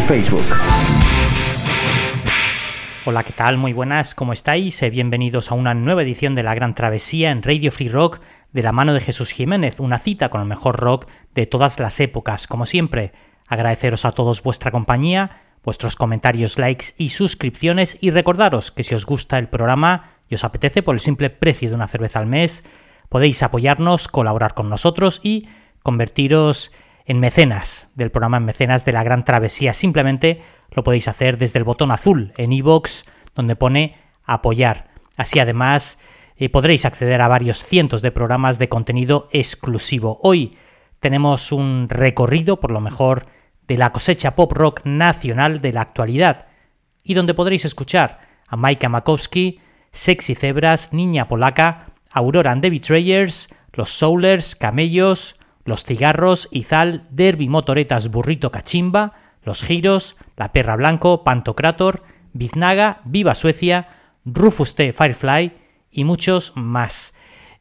Facebook. Hola, ¿qué tal? Muy buenas, ¿cómo estáis? Eh, bienvenidos a una nueva edición de La Gran Travesía en Radio Free Rock de la mano de Jesús Jiménez, una cita con el mejor rock de todas las épocas. Como siempre, agradeceros a todos vuestra compañía, vuestros comentarios, likes y suscripciones y recordaros que si os gusta el programa y os apetece por el simple precio de una cerveza al mes, podéis apoyarnos, colaborar con nosotros y convertiros en mecenas del programa en mecenas de la gran travesía. Simplemente lo podéis hacer desde el botón azul en iVoox donde pone apoyar. Así además eh, podréis acceder a varios cientos de programas de contenido exclusivo. Hoy tenemos un recorrido por lo mejor de la cosecha pop rock nacional de la actualidad y donde podréis escuchar a Maika Makowski, Sexy Zebras, Niña Polaca, Aurora and the Betrayers, Los Soulers, Camellos, Los Cigarros, Izal, Derby Motoretas, Burrito Cachimba, Los Giros, La Perra Blanco, Pantocrator, Biznaga, Viva Suecia, Rufus T. Firefly y muchos más.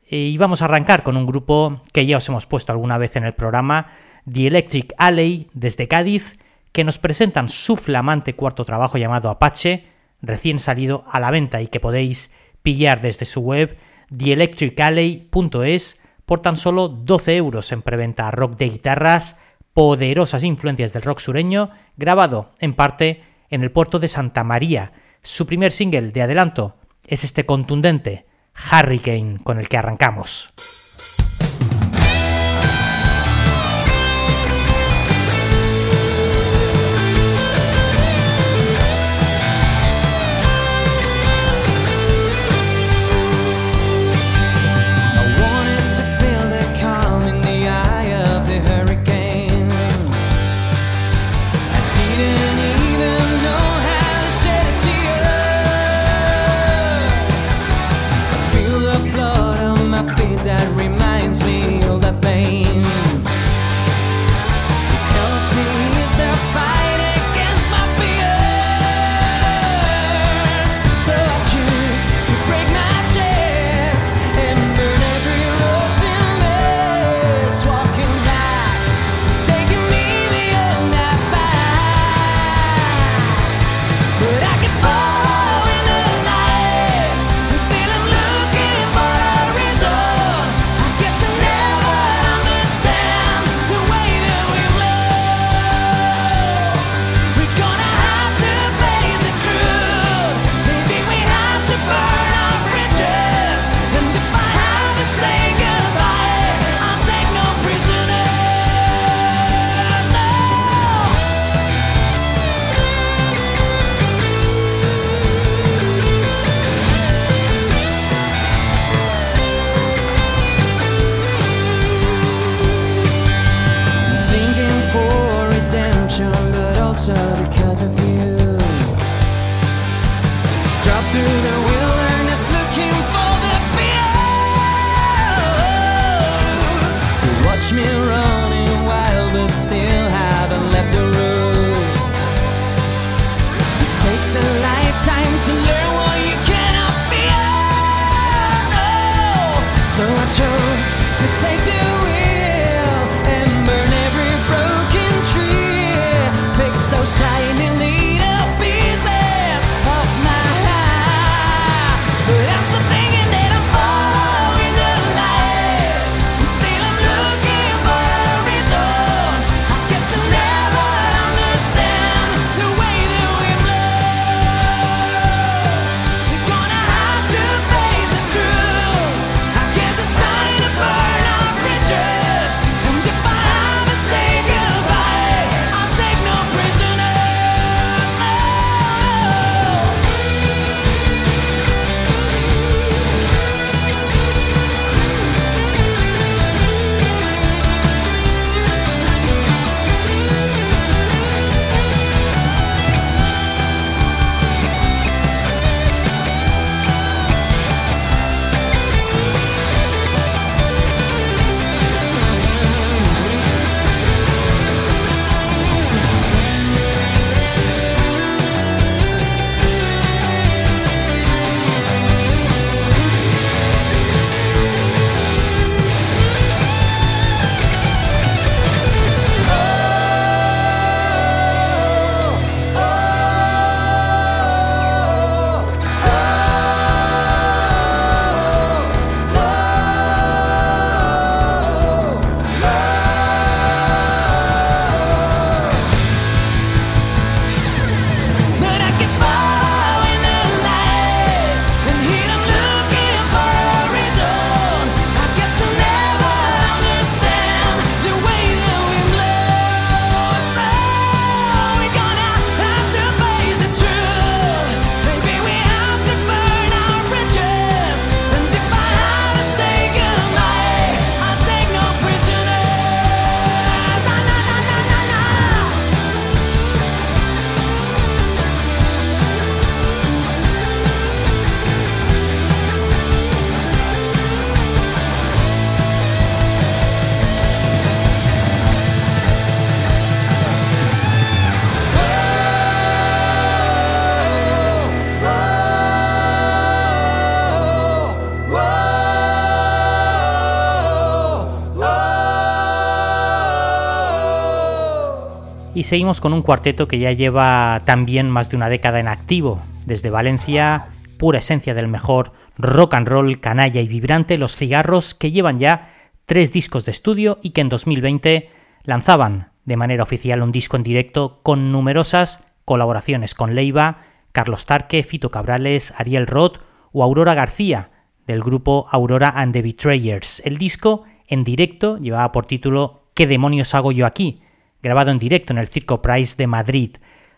Y vamos a arrancar con un grupo que ya os hemos puesto alguna vez en el programa, The Electric Alley, desde Cádiz, que nos presentan su flamante cuarto trabajo llamado Apache, recién salido a la venta y que podéis pillar desde su web theelectricalley.es por tan solo 12 euros en preventa rock de guitarras, poderosas influencias del rock sureño, grabado en parte en el puerto de Santa María. Su primer single de adelanto es este contundente Hurricane con el que arrancamos. Seguimos con un cuarteto que ya lleva también más de una década en activo. Desde Valencia, pura esencia del mejor rock and roll, canalla y vibrante, los cigarros que llevan ya tres discos de estudio y que en 2020 lanzaban de manera oficial un disco en directo con numerosas colaboraciones con Leiva, Carlos Tarque, Fito Cabrales, Ariel Roth o Aurora García, del grupo Aurora and the Betrayers. El disco en directo llevaba por título ¿Qué demonios hago yo aquí? Grabado en directo en el Circo Price de Madrid.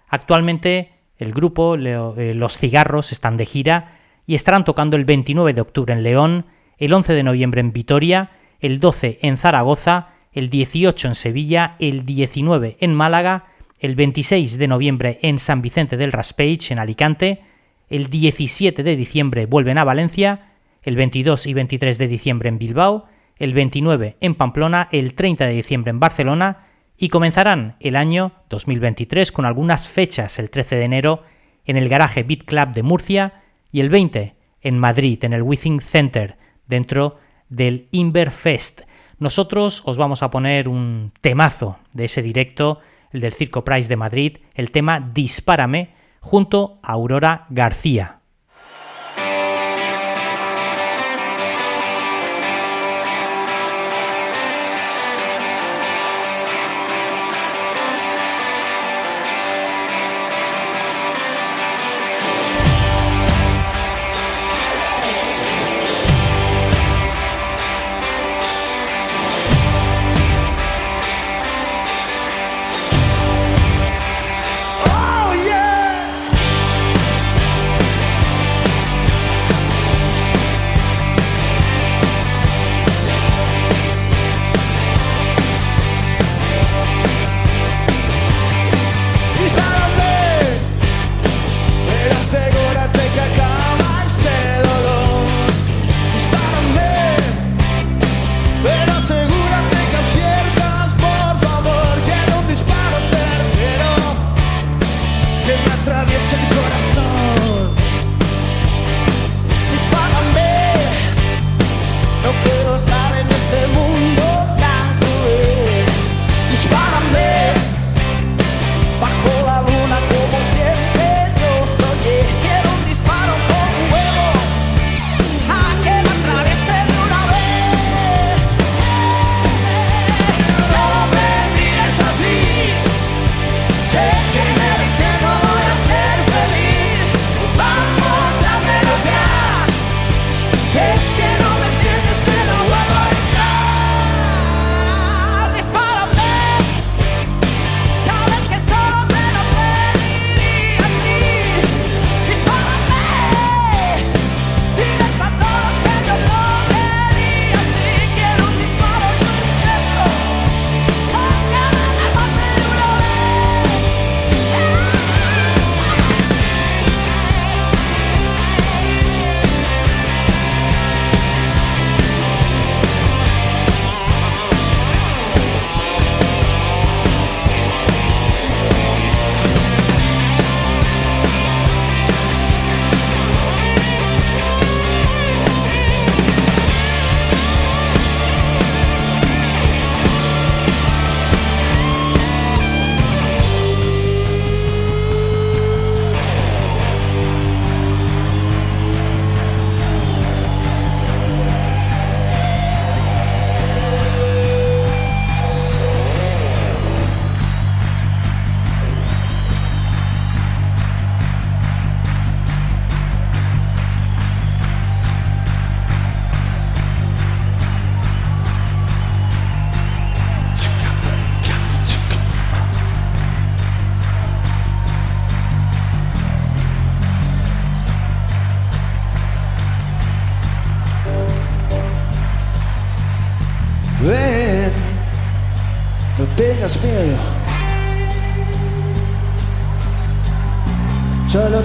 Actualmente el grupo eh, Los Cigarros están de gira y estarán tocando el 29 de octubre en León, el 11 de noviembre en Vitoria, el 12 en Zaragoza, el 18 en Sevilla, el 19 en Málaga, el 26 de noviembre en San Vicente del Raspage en Alicante, el 17 de diciembre vuelven a Valencia, el 22 y 23 de diciembre en Bilbao, el 29 en Pamplona, el 30 de diciembre en Barcelona y comenzarán el año 2023 con algunas fechas el 13 de enero en el garaje Beat Club de Murcia y el 20 en Madrid en el Withing Center dentro del Inverfest. Nosotros os vamos a poner un temazo de ese directo, el del Circo Price de Madrid, el tema Dispárame, junto a Aurora García.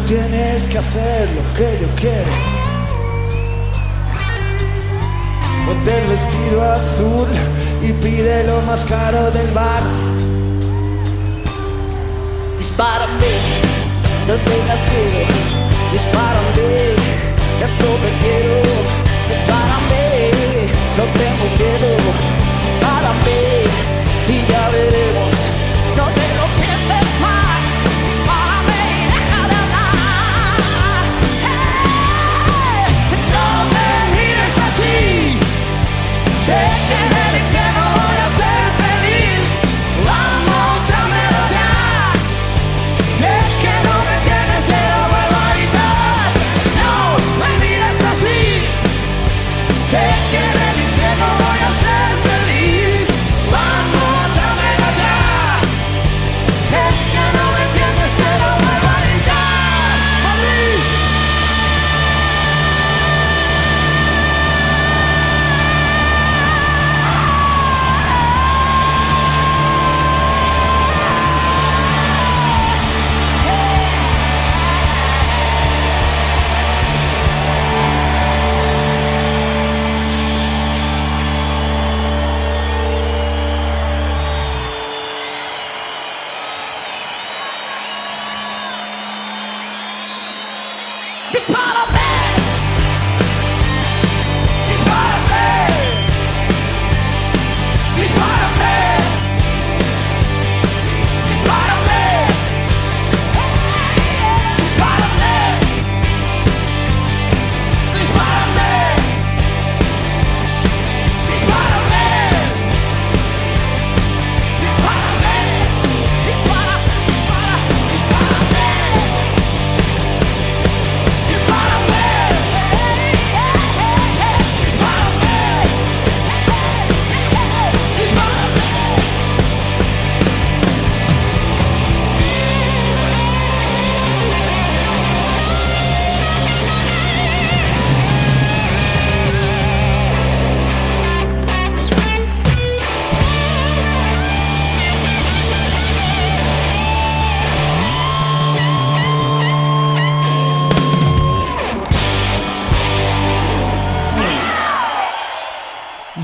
Tienes que hacer lo que yo quiero. Ponte el vestido azul y pide lo más caro del bar. Dispárame, no tengas miedo. Dispárame, esto te quiero. Dispárame, no tengo miedo. Dispárame y ya veremos.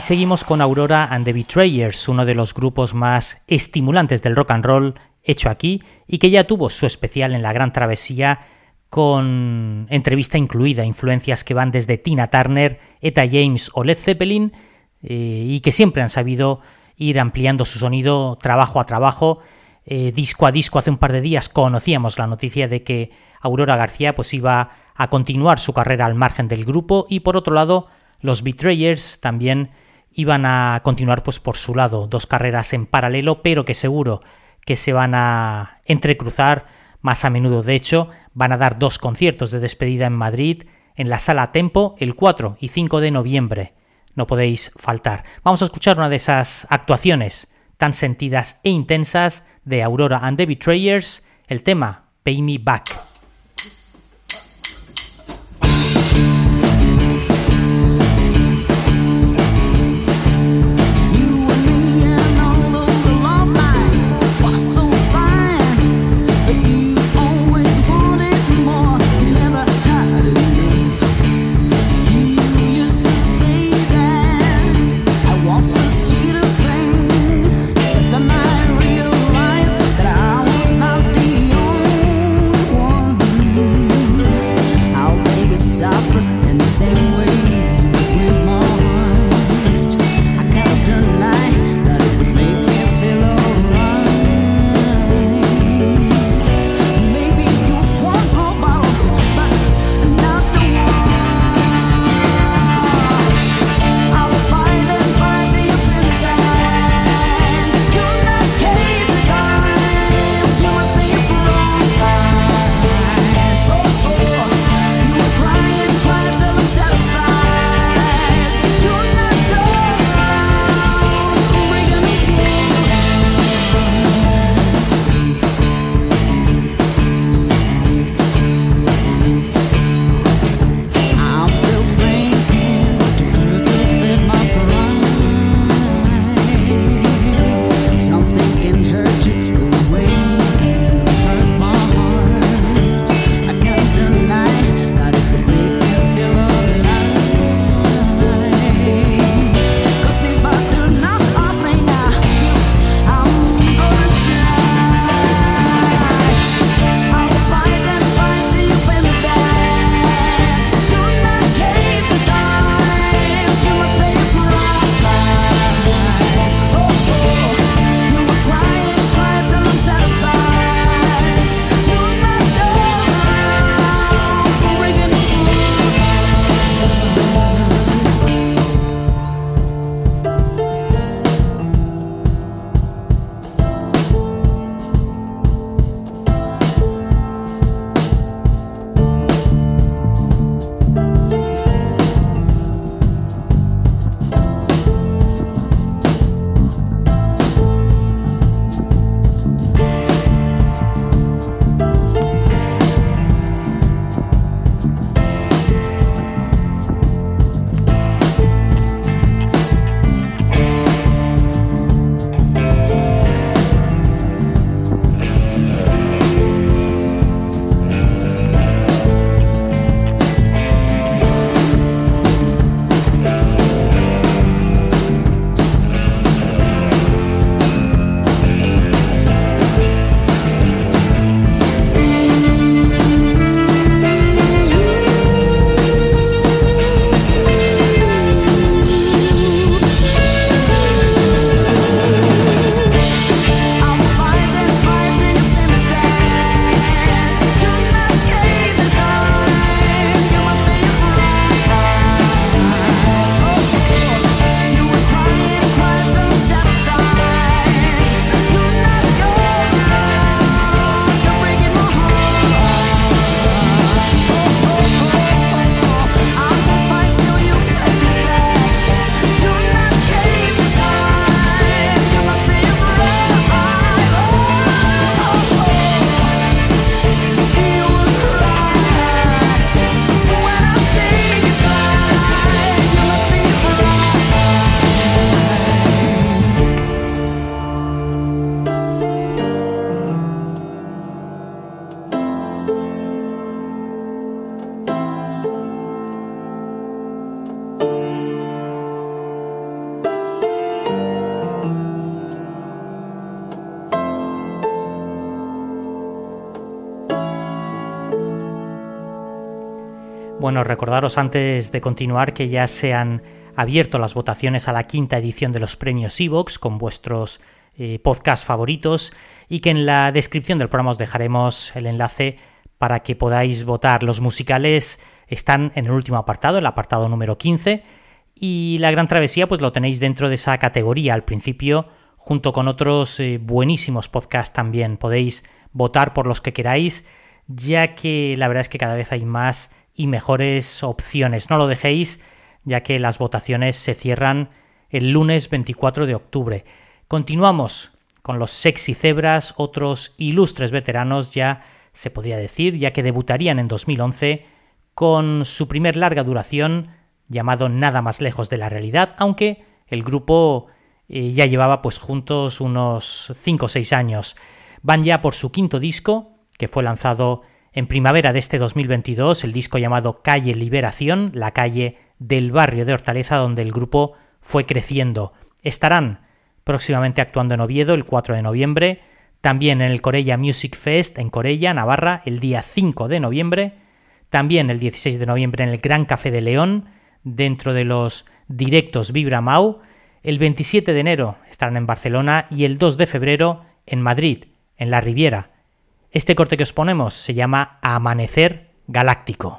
Seguimos con Aurora and the Betrayers, uno de los grupos más estimulantes del rock and roll hecho aquí y que ya tuvo su especial en la Gran Travesía con entrevista incluida, influencias que van desde Tina Turner, Etta James o Led Zeppelin eh, y que siempre han sabido ir ampliando su sonido trabajo a trabajo, eh, disco a disco. Hace un par de días conocíamos la noticia de que Aurora García pues iba a continuar su carrera al margen del grupo y por otro lado los Betrayers también iban a continuar pues por su lado, dos carreras en paralelo, pero que seguro que se van a entrecruzar más a menudo. De hecho, van a dar dos conciertos de despedida en Madrid, en la sala Tempo, el 4 y 5 de noviembre. No podéis faltar. Vamos a escuchar una de esas actuaciones tan sentidas e intensas de Aurora and the Betrayers, el tema Pay Me Back. Bueno, recordaros antes de continuar que ya se han abierto las votaciones a la quinta edición de los premios Evox con vuestros eh, podcasts favoritos y que en la descripción del programa os dejaremos el enlace para que podáis votar. Los musicales están en el último apartado, el apartado número 15, y La Gran Travesía pues lo tenéis dentro de esa categoría al principio junto con otros eh, buenísimos podcasts también. Podéis votar por los que queráis, ya que la verdad es que cada vez hay más y mejores opciones. No lo dejéis, ya que las votaciones se cierran el lunes 24 de octubre. Continuamos con los sexy cebras, otros ilustres veteranos ya se podría decir, ya que debutarían en 2011 con su primer larga duración llamado Nada más lejos de la realidad, aunque el grupo eh, ya llevaba pues juntos unos 5 o 6 años. Van ya por su quinto disco, que fue lanzado en primavera de este 2022 el disco llamado Calle Liberación, la calle del barrio de Hortaleza donde el grupo fue creciendo. Estarán próximamente actuando en Oviedo el 4 de noviembre, también en el Corella Music Fest en Corella, Navarra, el día 5 de noviembre, también el 16 de noviembre en el Gran Café de León, dentro de los directos Vibra Mau, el 27 de enero estarán en Barcelona y el 2 de febrero en Madrid, en la Riviera. Este corte que os ponemos se llama Amanecer Galáctico.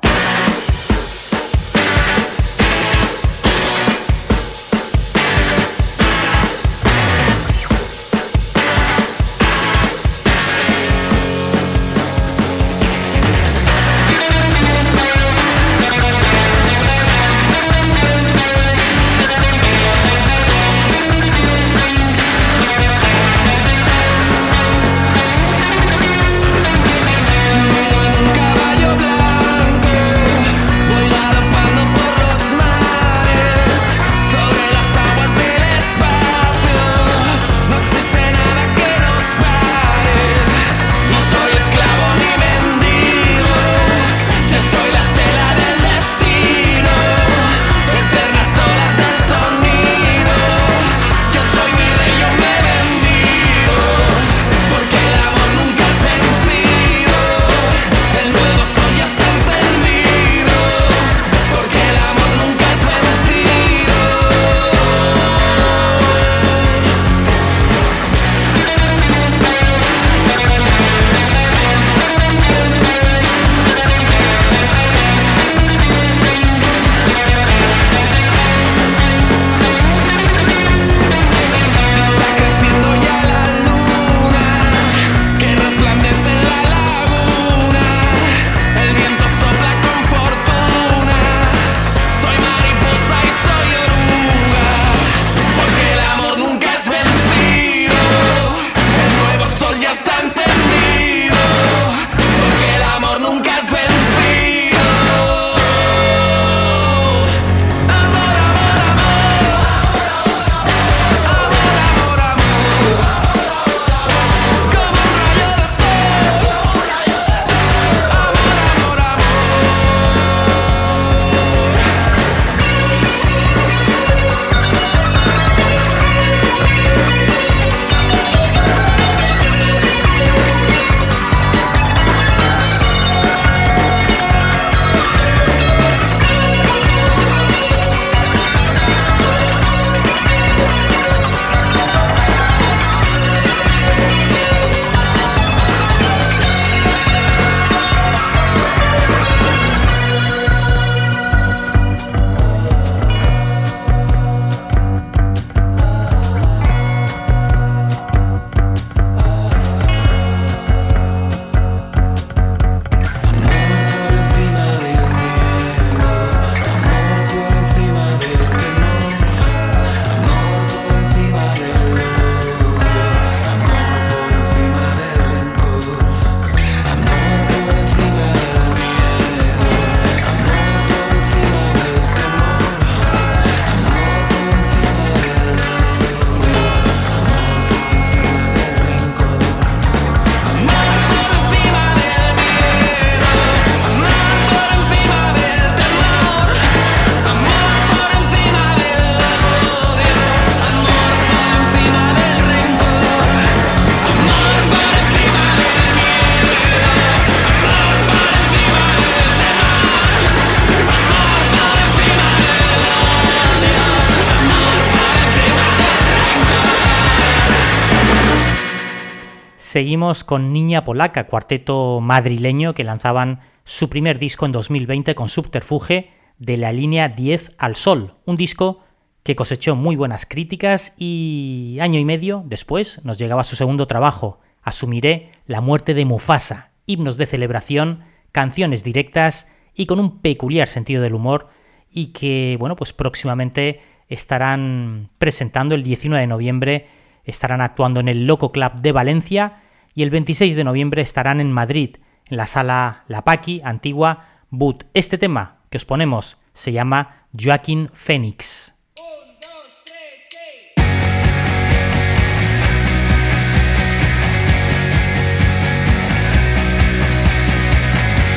Seguimos con Niña Polaca, cuarteto madrileño que lanzaban su primer disco en 2020 con Subterfuge de la línea 10 al Sol, un disco que cosechó muy buenas críticas y año y medio después nos llegaba su segundo trabajo, Asumiré la muerte de Mufasa, himnos de celebración, canciones directas y con un peculiar sentido del humor y que, bueno, pues próximamente estarán presentando el 19 de noviembre, estarán actuando en el Loco Club de Valencia y el 26 de noviembre estarán en Madrid, en la sala La Paqui, antigua But. Este tema que os ponemos se llama Joaquín Phoenix.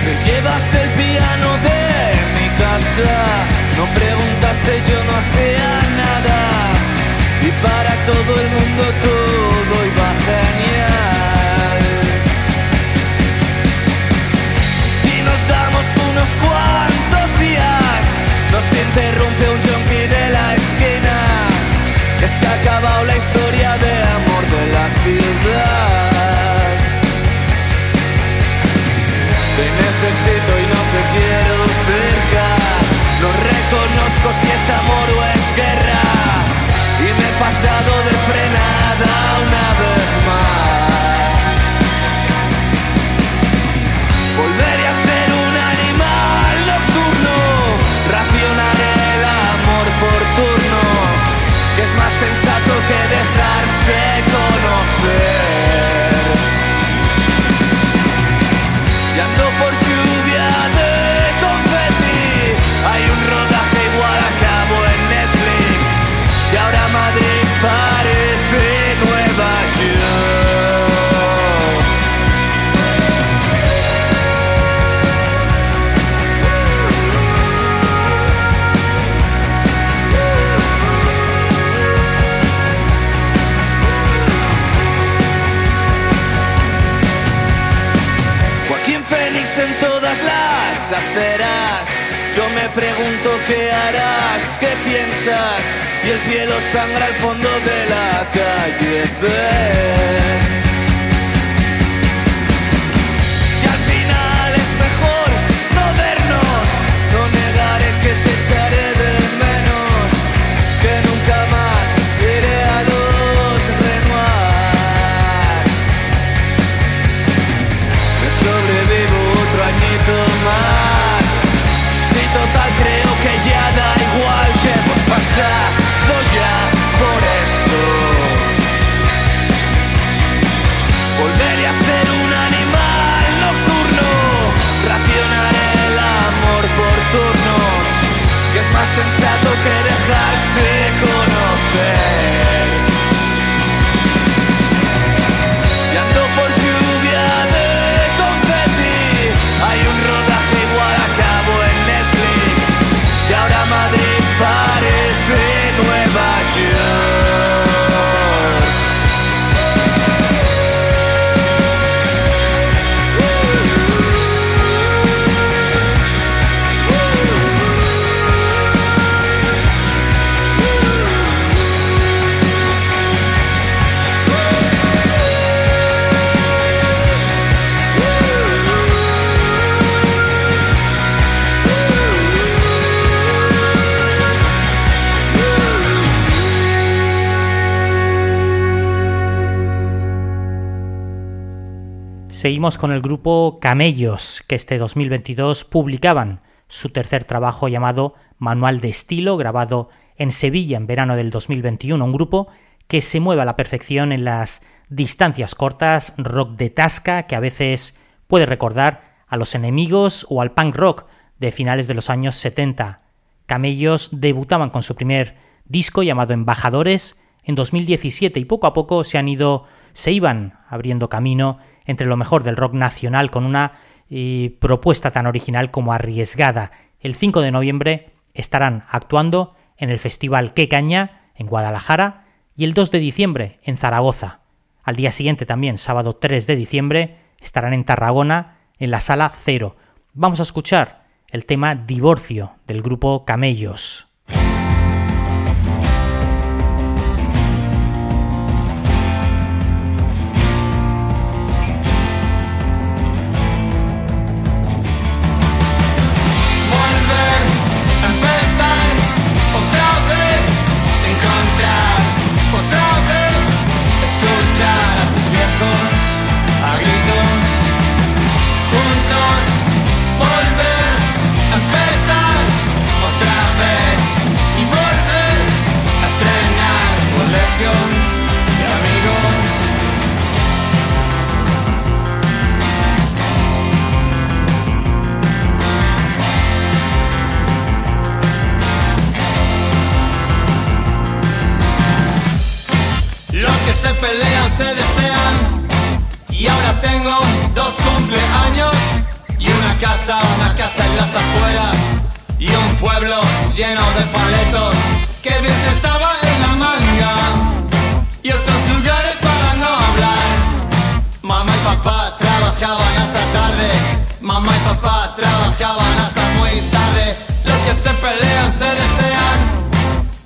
Te llevaste el piano de mi casa, no preguntaste, yo no hacía nada. Y para todo el mundo todo iba genial. Unos cuantos días, nos interrumpe un junkie de la esquina, que se ha acabado la historia pregunto qué harás, qué piensas. Y el cielo sangra al fondo de la calle. Que dejarse conocer. Seguimos con el grupo Camellos, que este 2022 publicaban su tercer trabajo llamado Manual de Estilo, grabado en Sevilla en verano del 2021, un grupo que se mueve a la perfección en las distancias cortas, rock de tasca, que a veces puede recordar a los enemigos o al punk rock de finales de los años 70. Camellos debutaban con su primer disco llamado Embajadores en 2017 y poco a poco se han ido, se iban abriendo camino entre lo mejor del rock nacional con una propuesta tan original como arriesgada. El 5 de noviembre estarán actuando en el Festival Que Caña en Guadalajara y el 2 de diciembre en Zaragoza. Al día siguiente también, sábado 3 de diciembre, estarán en Tarragona en la sala Cero. Vamos a escuchar el tema Divorcio del grupo Camellos. Pelean se desean. Y ahora tengo dos cumpleaños y una casa, una casa en las afueras y un pueblo lleno de paletos que bien se estaba en la manga y otros lugares para no hablar. Mamá y papá trabajaban hasta tarde, mamá y papá trabajaban hasta muy tarde. Los que se pelean se desean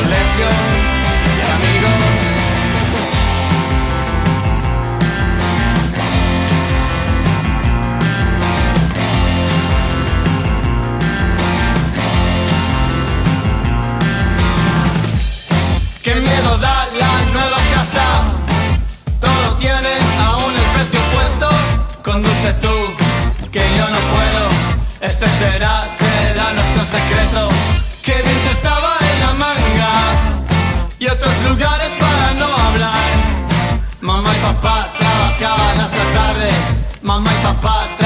colegio de amigos. Qué miedo da la nueva casa, todo tiene aún el precio puesto. Conduce tú, que yo no puedo. Este será, será nuestro secreto. papá trabajaban hasta tarde, mamá y papá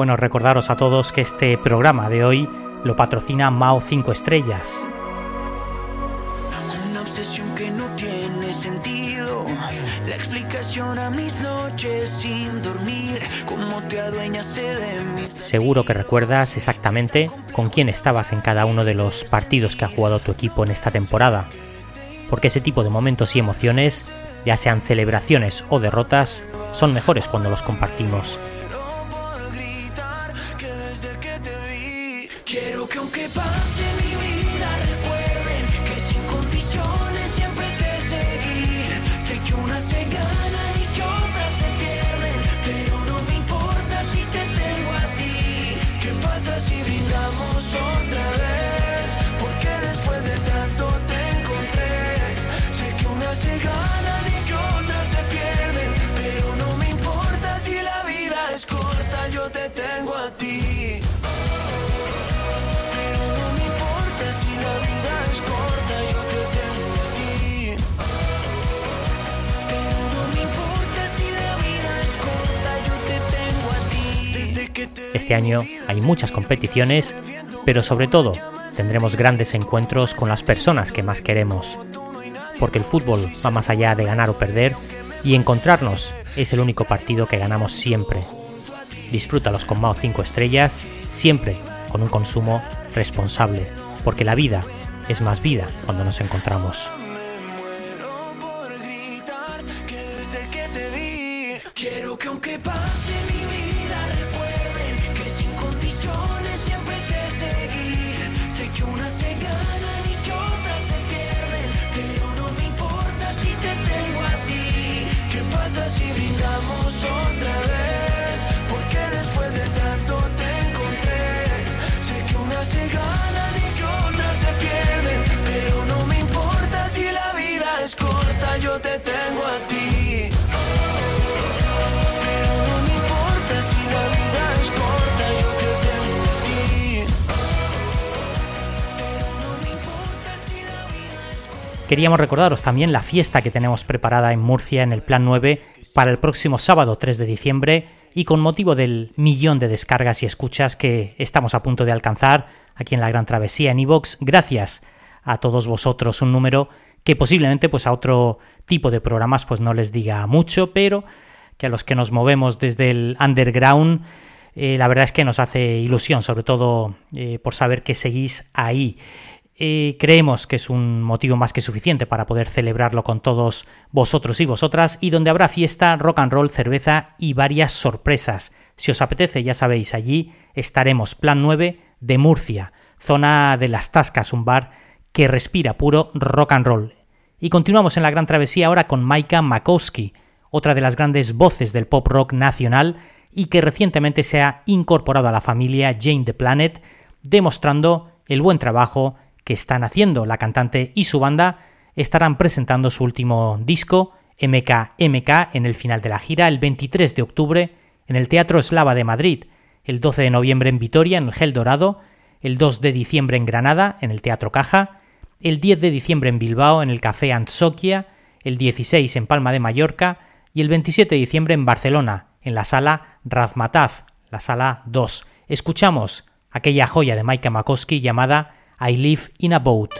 Bueno, recordaros a todos que este programa de hoy lo patrocina Mao 5 Estrellas. Una obsesión que no tiene sentido. La explicación a mis noches sin dormir. Cómo te adueñaste de mí. Seguro que recuerdas exactamente con quién estabas en cada uno de los partidos que ha jugado tu equipo en esta temporada. Porque ese tipo de momentos y emociones, ya sean celebraciones o derrotas, son mejores cuando los compartimos. Este año hay muchas competiciones, pero sobre todo tendremos grandes encuentros con las personas que más queremos. Porque el fútbol va más allá de ganar o perder y encontrarnos es el único partido que ganamos siempre. Disfrútalos con Mao 5 estrellas, siempre con un consumo responsable, porque la vida es más vida cuando nos encontramos. te tengo a ti. Queríamos recordaros también la fiesta que tenemos preparada en Murcia en el Plan 9 para el próximo sábado 3 de diciembre y con motivo del millón de descargas y escuchas que estamos a punto de alcanzar aquí en la Gran Travesía en iVox, gracias a todos vosotros, un número que posiblemente pues a otro tipo de programas pues no les diga mucho, pero que a los que nos movemos desde el underground eh, la verdad es que nos hace ilusión, sobre todo eh, por saber que seguís ahí. Eh, creemos que es un motivo más que suficiente para poder celebrarlo con todos vosotros y vosotras y donde habrá fiesta, rock and roll, cerveza y varias sorpresas. Si os apetece, ya sabéis, allí estaremos, plan 9 de Murcia, zona de las Tascas, un bar que respira puro rock and roll. Y continuamos en la gran travesía ahora con Maika Makowski, otra de las grandes voces del pop rock nacional y que recientemente se ha incorporado a la familia Jane the Planet, demostrando el buen trabajo que están haciendo. La cantante y su banda estarán presentando su último disco, MKMK, en el final de la gira, el 23 de octubre, en el Teatro Eslava de Madrid, el 12 de noviembre en Vitoria, en el Gel Dorado, el 2 de diciembre en Granada, en el Teatro Caja, el 10 de diciembre en Bilbao, en el Café Antsoquia, el 16 en Palma de Mallorca y el 27 de diciembre en Barcelona, en la sala Razmataz, la sala 2. Escuchamos aquella joya de Maika Makowski llamada I live in a boat.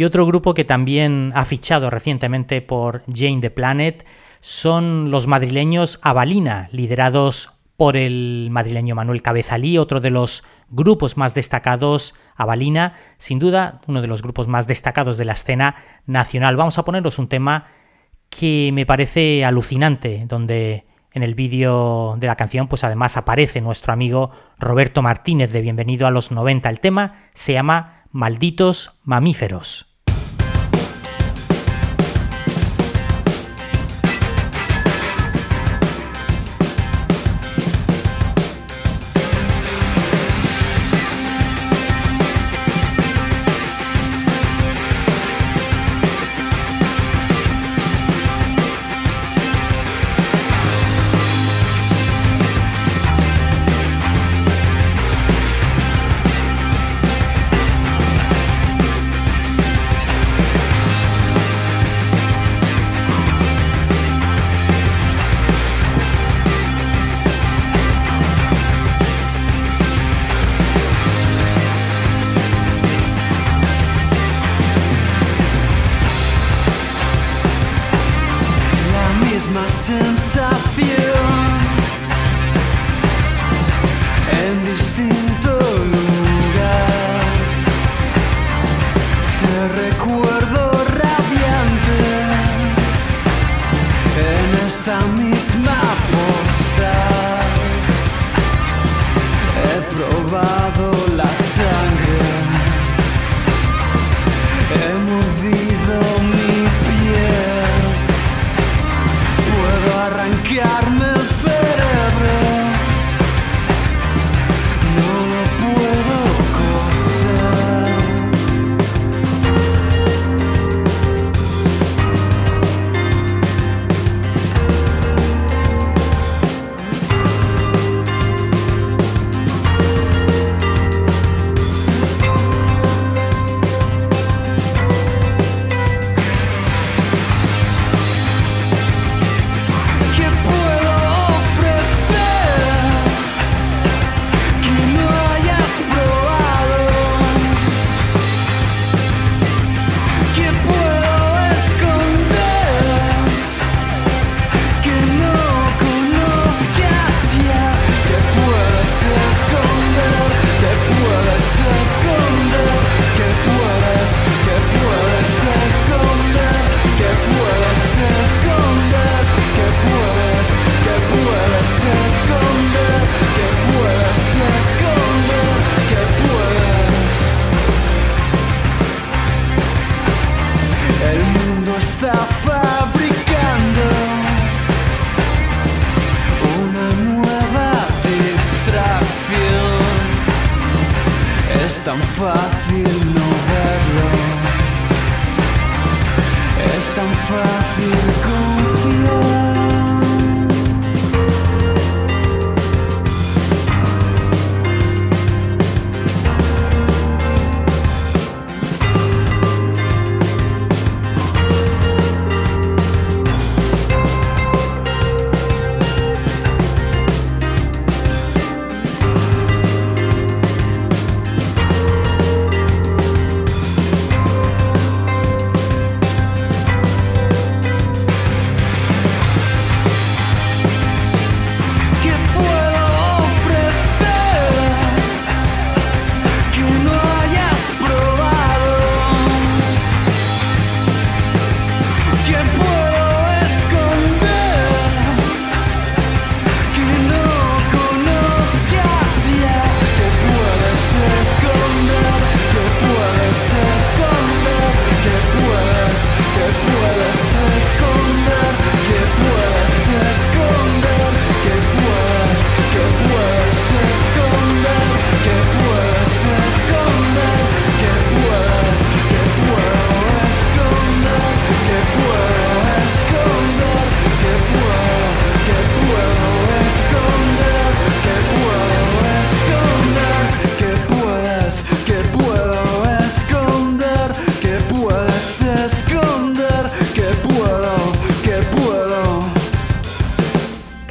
Y otro grupo que también ha fichado recientemente por Jane the Planet son los madrileños Avalina, liderados por el madrileño Manuel Cabezalí, otro de los grupos más destacados, Avalina, sin duda uno de los grupos más destacados de la escena nacional. Vamos a poneros un tema que me parece alucinante, donde en el vídeo de la canción pues además aparece nuestro amigo Roberto Martínez de Bienvenido a los 90. El tema se llama Malditos Mamíferos.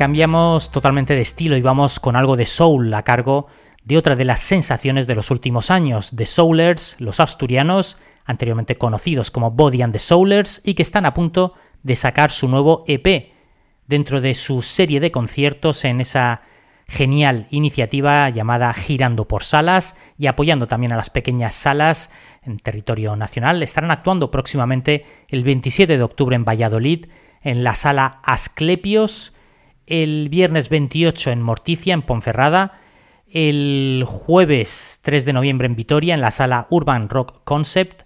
Cambiamos totalmente de estilo y vamos con algo de soul a cargo de otra de las sensaciones de los últimos años, The Soulers, los asturianos, anteriormente conocidos como Body and the Soulers, y que están a punto de sacar su nuevo EP dentro de su serie de conciertos en esa genial iniciativa llamada Girando por Salas y apoyando también a las pequeñas salas en territorio nacional. Estarán actuando próximamente el 27 de octubre en Valladolid en la sala Asclepios, el viernes 28 en Morticia, en Ponferrada, el jueves 3 de noviembre en Vitoria, en la sala Urban Rock Concept,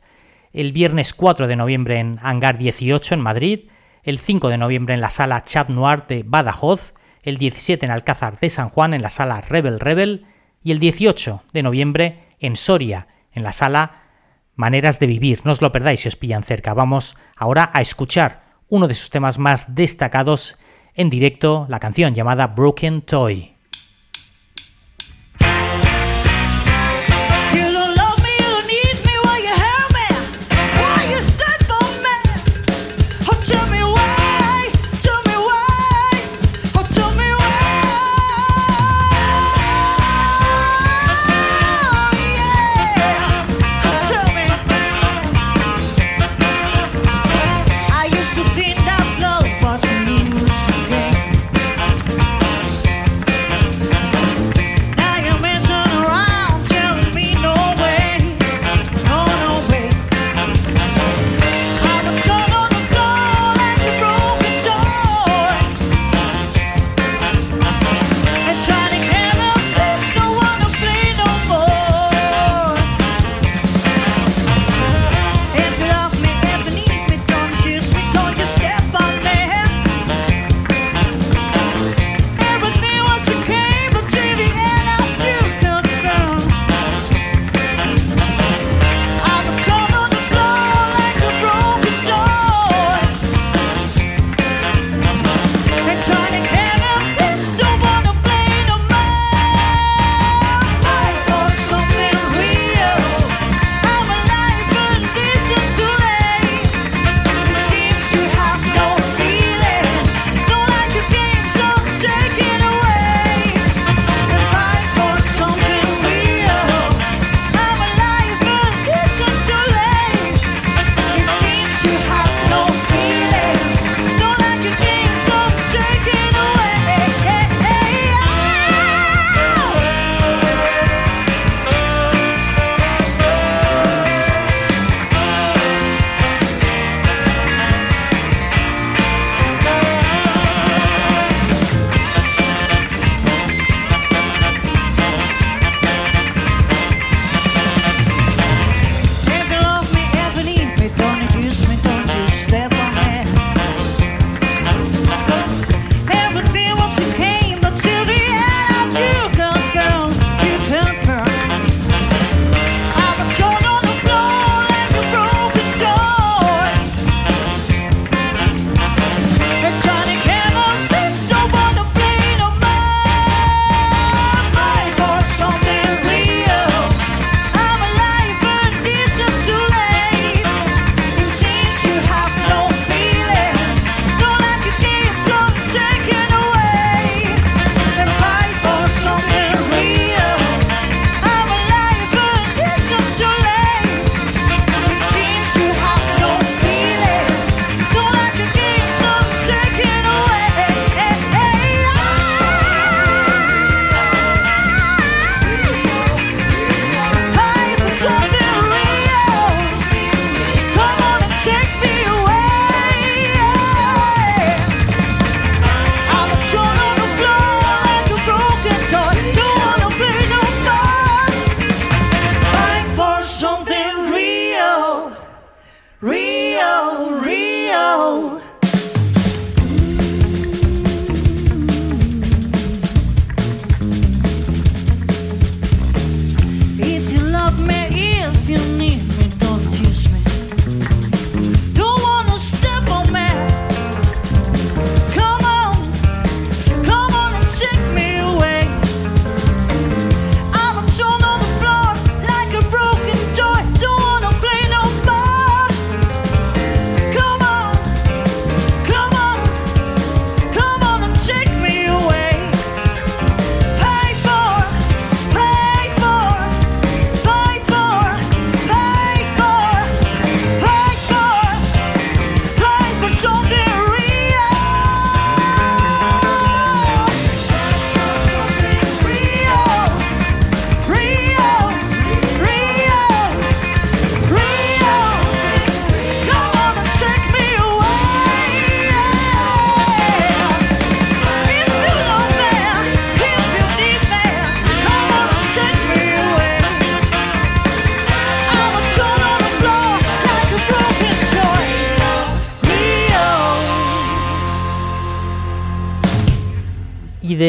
el viernes 4 de noviembre en Hangar 18 en Madrid, el 5 de noviembre en la sala Chat Noir de Badajoz, el 17 en Alcázar de San Juan en la sala Rebel Rebel y el 18 de noviembre en Soria en la sala Maneras de Vivir. No os lo perdáis si os pillan cerca. Vamos ahora a escuchar uno de sus temas más destacados en directo, la canción llamada Broken Toy.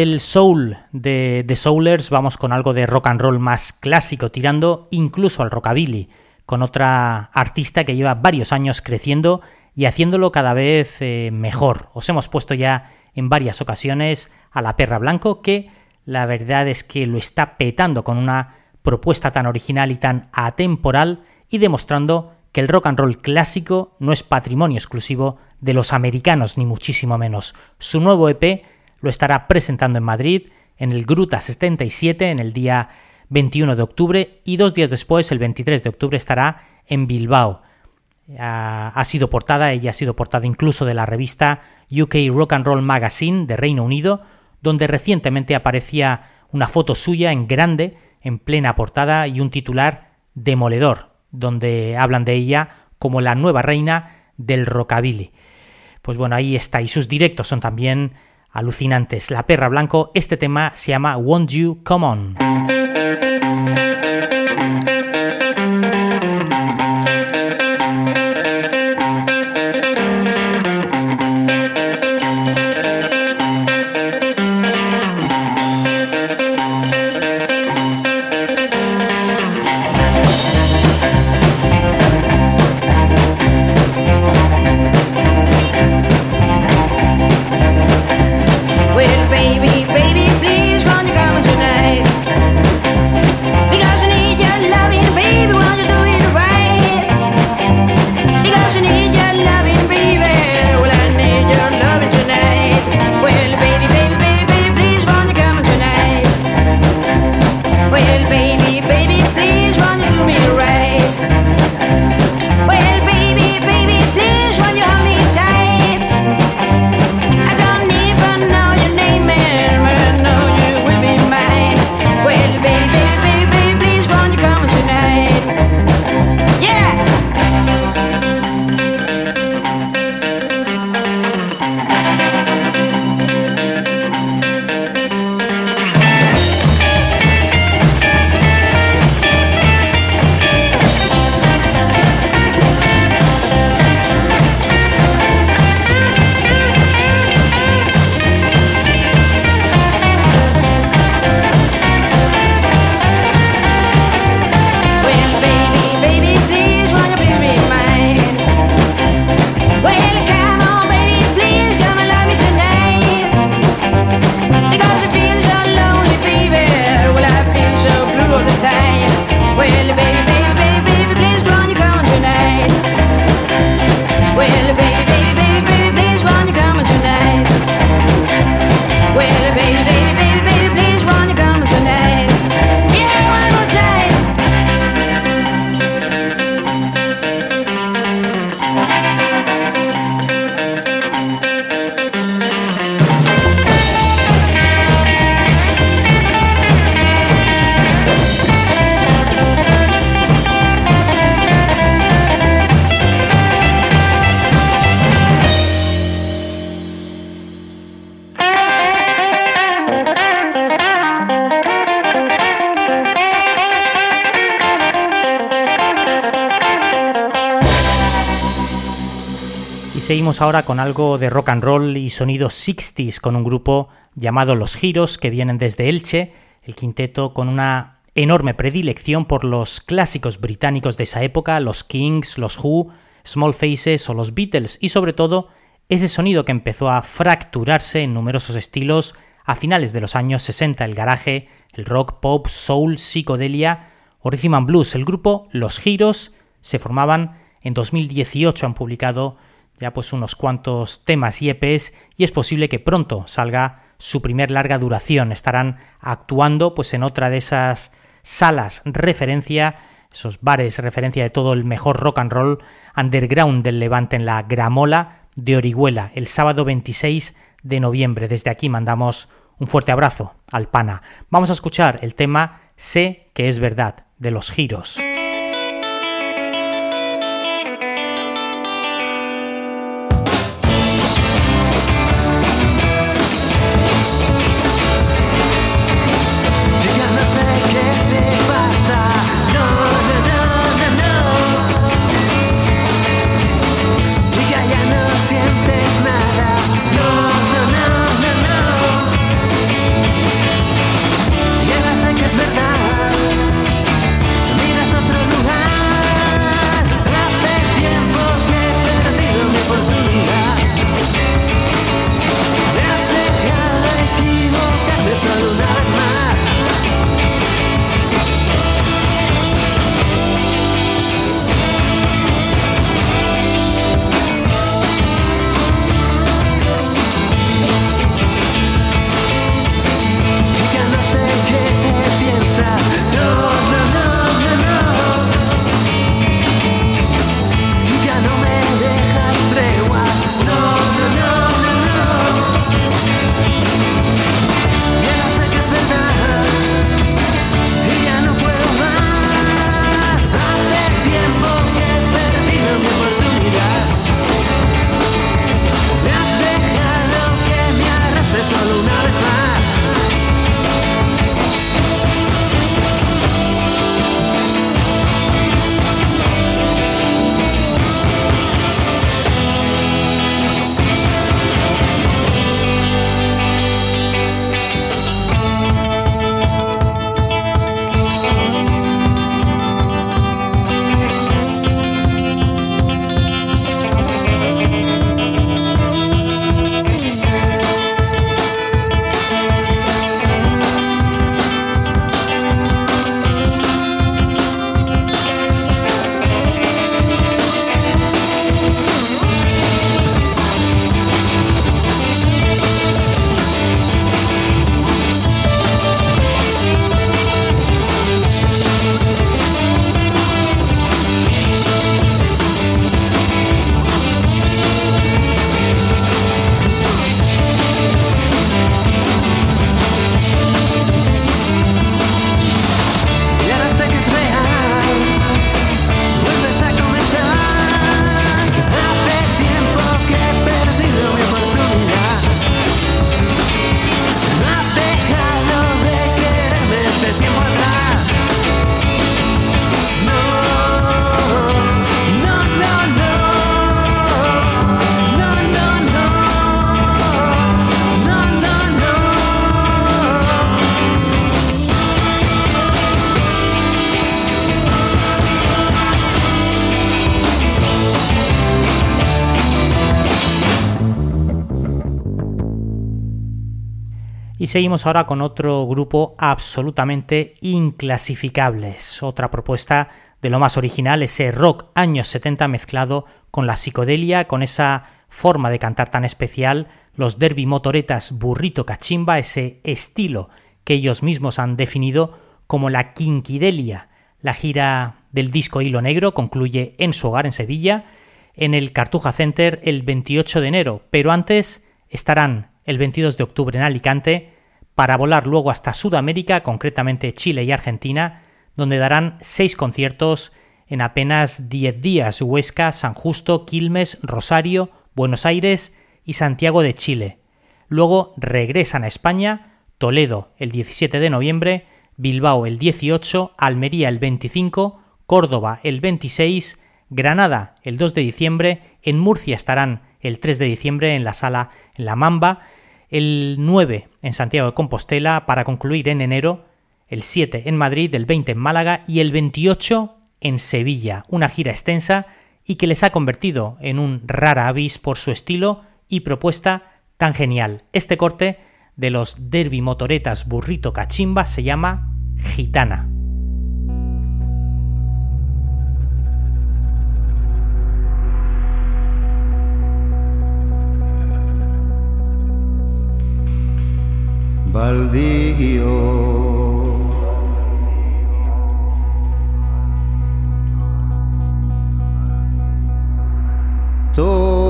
Del soul de The Soulers vamos con algo de rock and roll más clásico, tirando incluso al rockabilly, con otra artista que lleva varios años creciendo y haciéndolo cada vez eh, mejor. Os hemos puesto ya en varias ocasiones a la perra blanco que la verdad es que lo está petando con una propuesta tan original y tan atemporal y demostrando que el rock and roll clásico no es patrimonio exclusivo de los americanos ni muchísimo menos. Su nuevo EP lo estará presentando en Madrid en el Gruta 77 en el día 21 de octubre y dos días después, el 23 de octubre, estará en Bilbao. Ha, sido portada, ella ha sido portada incluso de la revista UK Rock and Roll Magazine de Reino Unido, donde recientemente aparecía una foto suya en grande, en plena portada y un titular demoledor, donde hablan de ella como la nueva reina del rockabilly. Pues bueno, ahí está, y sus directos son también alucinantes. La perra blanco, este tema se llama Won't You Come On. Ahora con algo de rock and roll y sonidos 60s con un grupo llamado Los Giros que vienen desde Elche, el quinteto con una enorme predilección por los clásicos británicos de esa época, los Kings, los Who, Small Faces o los Beatles y sobre todo ese sonido que empezó a fracturarse en numerosos estilos a finales de los años 60, el garaje, el rock, pop, soul, psicodelia o blues. El grupo Los Giros se formaban en 2018, han publicado ya pues unos cuantos temas y EPs y es posible que pronto salga su primer larga duración. Estarán actuando pues en otra de esas salas referencia, esos bares referencia de todo el mejor rock and roll underground del Levante en la Gramola de Orihuela el sábado 26 de noviembre. Desde aquí mandamos un fuerte abrazo al pana. Vamos a escuchar el tema Sé que es verdad de los giros. Y seguimos ahora con otro grupo absolutamente inclasificables. Otra propuesta de lo más original, ese rock años 70 mezclado con la psicodelia, con esa forma de cantar tan especial, los derby motoretas burrito cachimba, ese estilo que ellos mismos han definido como la quinquidelia. La gira del disco Hilo Negro concluye en su hogar en Sevilla, en el Cartuja Center el 28 de enero, pero antes estarán el 22 de octubre en Alicante para volar luego hasta Sudamérica, concretamente Chile y Argentina, donde darán seis conciertos en apenas 10 días Huesca, San Justo, Quilmes, Rosario, Buenos Aires y Santiago de Chile. Luego regresan a España, Toledo el 17 de noviembre, Bilbao el 18, Almería el 25, Córdoba el 26, Granada el 2 de diciembre, en Murcia estarán el 3 de diciembre en la sala La Mamba, el 9 en Santiago de Compostela para concluir en enero, el 7 en Madrid, el 20 en Málaga y el 28 en Sevilla, una gira extensa y que les ha convertido en un rara avis por su estilo y propuesta tan genial. Este corte de los derby motoretas burrito cachimba se llama Gitana. Baldío todo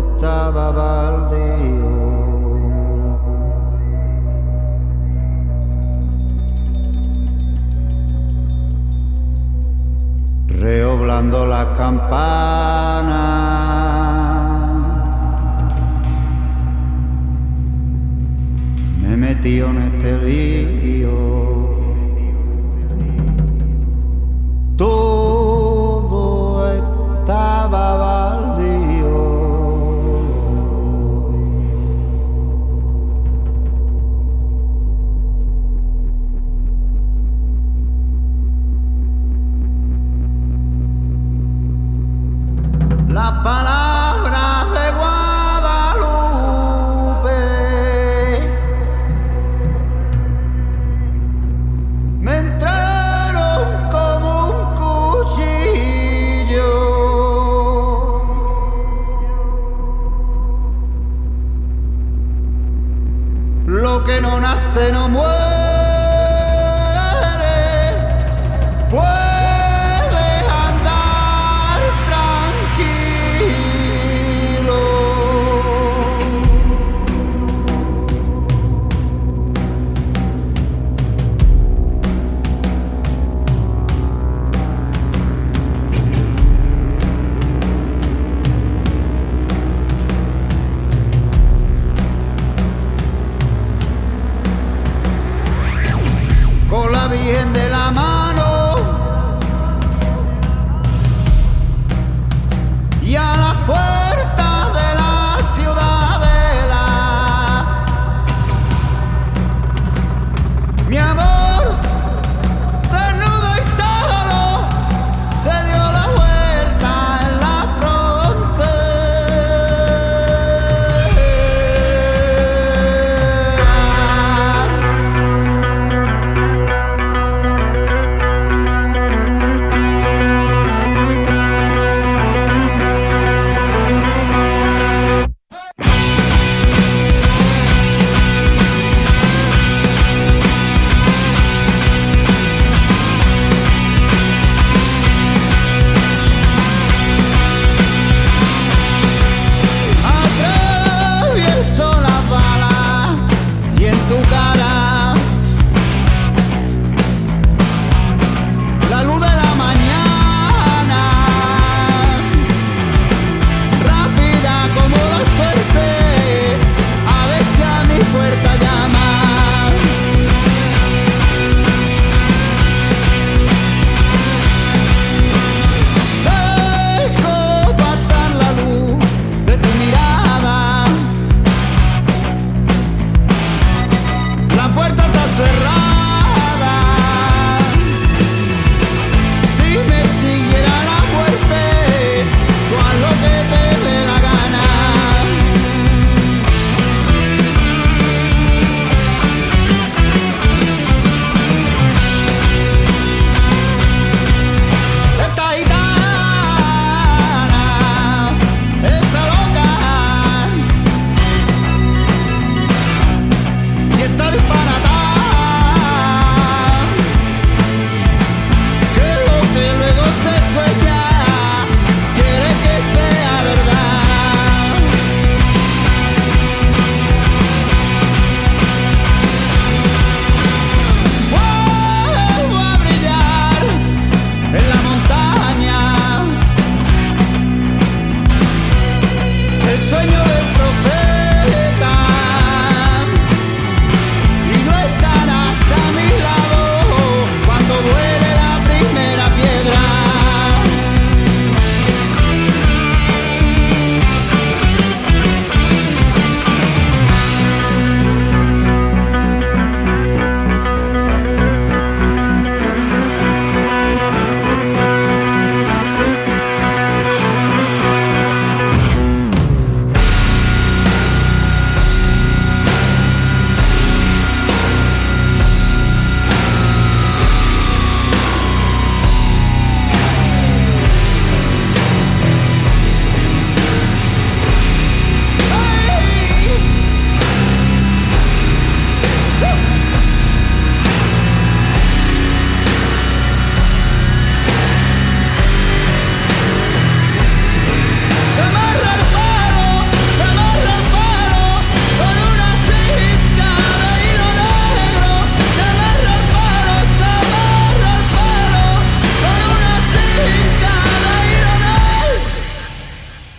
estaba baldío. Reoblando la campana. me he metido en este lío. Todo estaba baldío. La palabra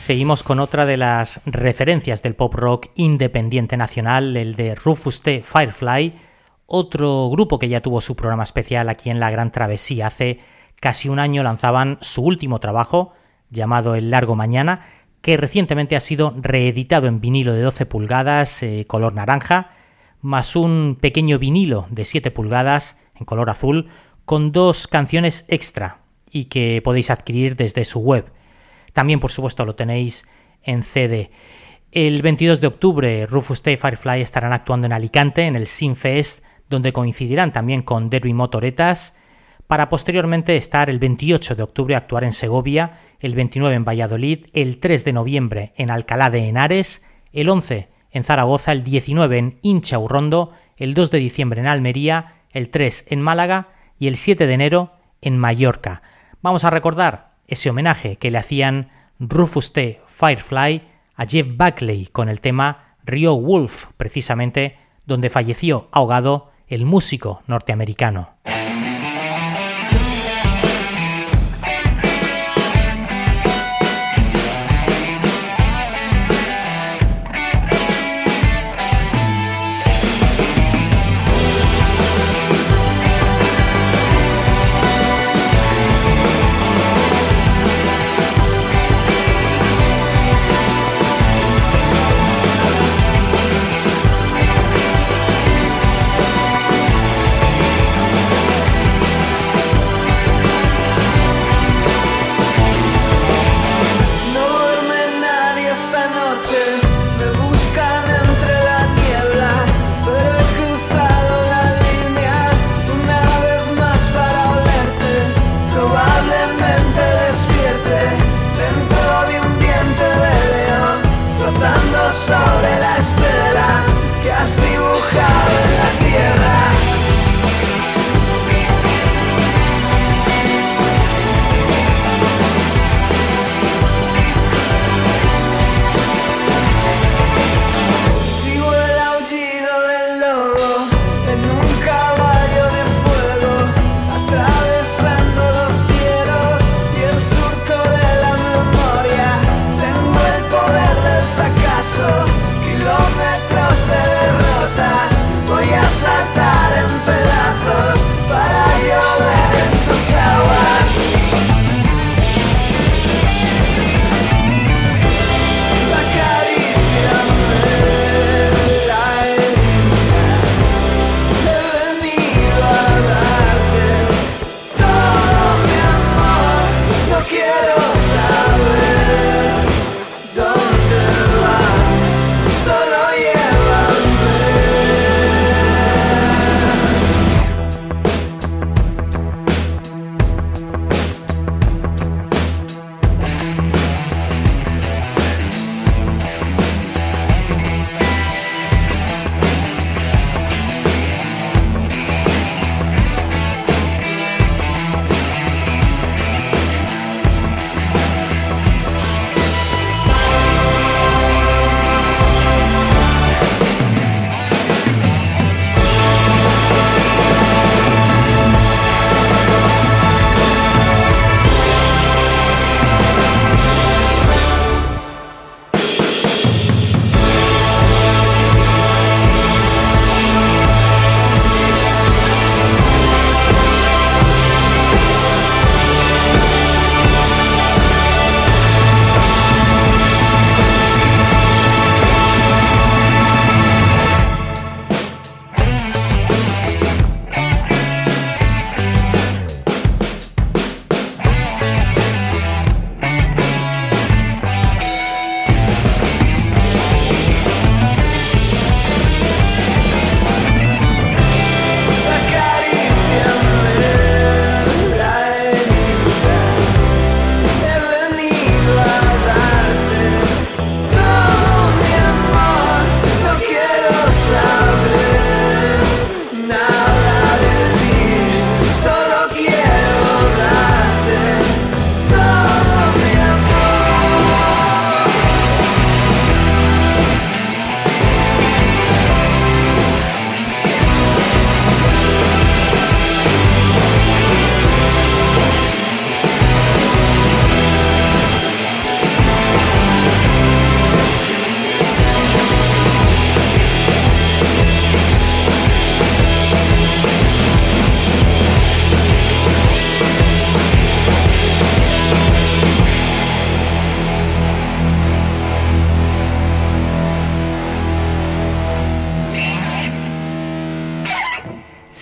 Seguimos con otra de las referencias del pop rock independiente nacional, el de Rufus T. Firefly, otro grupo que ya tuvo su programa especial aquí en La Gran Travesía. Hace casi un año lanzaban su último trabajo, llamado El Largo Mañana, que recientemente ha sido reeditado en vinilo de 12 pulgadas, eh, color naranja, más un pequeño vinilo de 7 pulgadas en color azul, con dos canciones extra y que podéis adquirir desde su web. También, por supuesto, lo tenéis en CD. El 22 de octubre, Rufus T. Firefly estarán actuando en Alicante, en el Sinfest, donde coincidirán también con Derby Motoretas, para posteriormente estar el 28 de octubre actuar en Segovia, el 29 en Valladolid, el 3 de noviembre en Alcalá de Henares, el 11 en Zaragoza, el 19 en Inchaurrondo, el 2 de diciembre en Almería, el 3 en Málaga y el 7 de enero en Mallorca. Vamos a recordar ese homenaje que le hacían Rufus T. Firefly a Jeff Buckley con el tema Rio Wolf, precisamente donde falleció ahogado el músico norteamericano.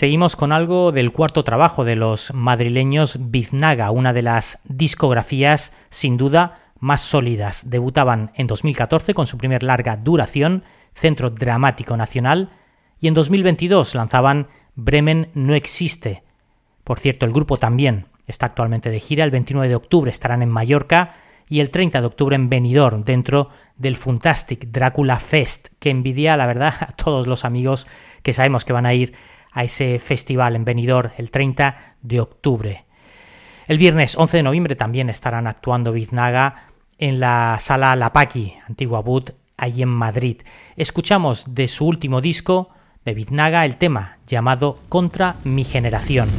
Seguimos con algo del cuarto trabajo de los madrileños Biznaga, una de las discografías sin duda más sólidas. Debutaban en 2014 con su primer larga duración, Centro Dramático Nacional, y en 2022 lanzaban Bremen no existe. Por cierto, el grupo también está actualmente de gira. El 29 de octubre estarán en Mallorca y el 30 de octubre en Benidorm, dentro del Fantastic Drácula Fest, que envidia, la verdad, a todos los amigos que sabemos que van a ir a ese festival en Benidorm el 30 de octubre. El viernes 11 de noviembre también estarán actuando Biznaga en la sala La Paqui, antigua Boot, allí en Madrid. Escuchamos de su último disco, de Biznaga, el tema llamado Contra mi generación.